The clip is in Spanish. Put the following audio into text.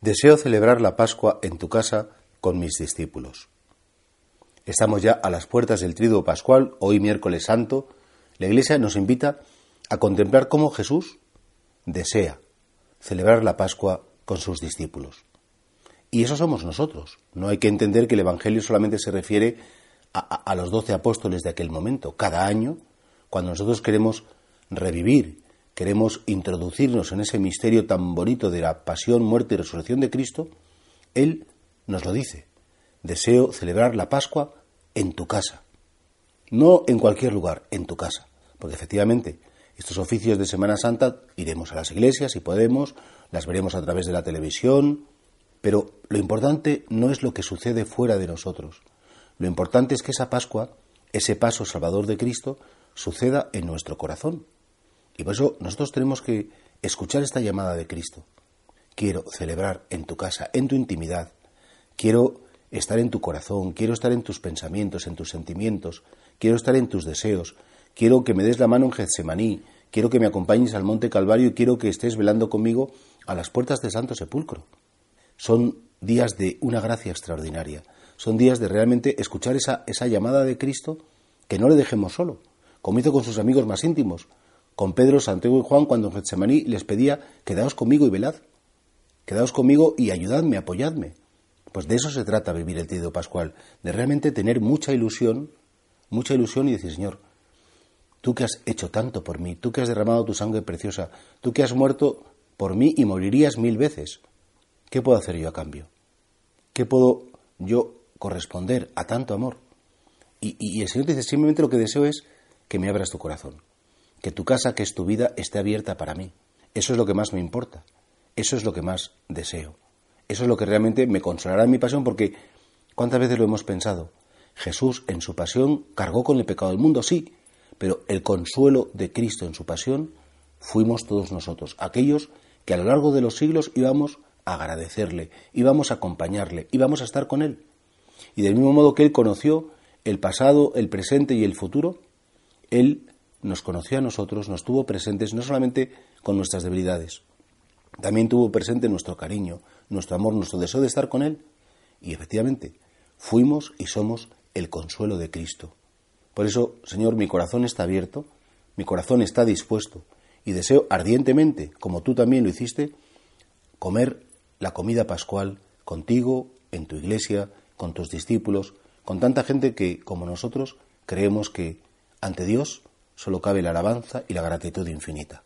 Deseo celebrar la Pascua en tu casa con mis discípulos. Estamos ya a las puertas del Triduo Pascual, hoy miércoles santo. La Iglesia nos invita a contemplar cómo Jesús desea celebrar la Pascua con sus discípulos. Y eso somos nosotros. No hay que entender que el Evangelio solamente se refiere a, los doce apóstoles de aquel momento. Cada año, cuando nosotros queremos revivir, queremos introducirnos en ese misterio tan bonito de la pasión, muerte y resurrección de Cristo, Él nos lo dice. Deseo celebrar la Pascua en tu casa. No en cualquier lugar, en tu casa. Porque efectivamente, estos oficios de Semana Santa iremos a las iglesias si podemos, las veremos a través de la televisión, pero lo importante no es lo que sucede fuera de nosotros. Lo importante es que esa Pascua, ese paso salvador de Cristo, suceda en nuestro corazón. Y por eso nosotros tenemos que escuchar esta llamada de Cristo. Quiero celebrar en tu casa, en tu intimidad. Quiero estar en tu corazón, quiero estar en tus pensamientos, en tus sentimientos, quiero estar en tus deseos, quiero que me des la mano en Getsemaní, quiero que me acompañes al Monte Calvario y quiero que estés velando conmigo a las puertas del Santo Sepulcro. Son días de una gracia extraordinaria. Son días de realmente escuchar esa, esa llamada de Cristo que no le dejemos solo, como hizo con sus amigos más íntimos, con Pedro, Santiago y Juan cuando en Getsemaní les pedía, quedaos conmigo y velad, quedaos conmigo y ayudadme, apoyadme. Pues de eso se trata vivir el Tío Pascual, de realmente tener mucha ilusión, mucha ilusión y decir, Señor, tú que has hecho tanto por mí, tú que has derramado tu sangre preciosa, tú que has muerto por mí y morirías mil veces, ¿Qué puedo hacer yo a cambio? ¿Qué puedo yo corresponder a tanto amor? Y, el Señor dice, simplemente lo que deseo es que me abras tu corazón, que tu casa, que es tu vida, esté abierta para mí. Eso es lo que más me importa, eso es lo que más deseo, eso es lo que realmente me consolará en mi pasión, porque ¿cuántas veces lo hemos pensado? Jesús en su pasión cargó con el pecado del mundo, sí, pero el consuelo de Cristo en su pasión fuimos todos nosotros, aquellos que a lo largo de los siglos íbamos agradecerle, íbamos a acompañarle, íbamos a estar con él. Y del mismo modo que él conoció el pasado, el presente y el futuro, él nos conoció a nosotros, nos tuvo presentes no solamente con nuestras debilidades, también tuvo presente nuestro cariño, nuestro amor, nuestro deseo de estar con él. Y efectivamente, fuimos y somos el consuelo de Cristo. Por eso, Señor, mi corazón está abierto, mi corazón está dispuesto y deseo ardientemente, como tú también lo hiciste, comer la comida pascual contigo, en tu iglesia, con tus discípulos, con tanta gente que, como nosotros, creemos que ante Dios solo cabe la alabanza y la gratitud infinita.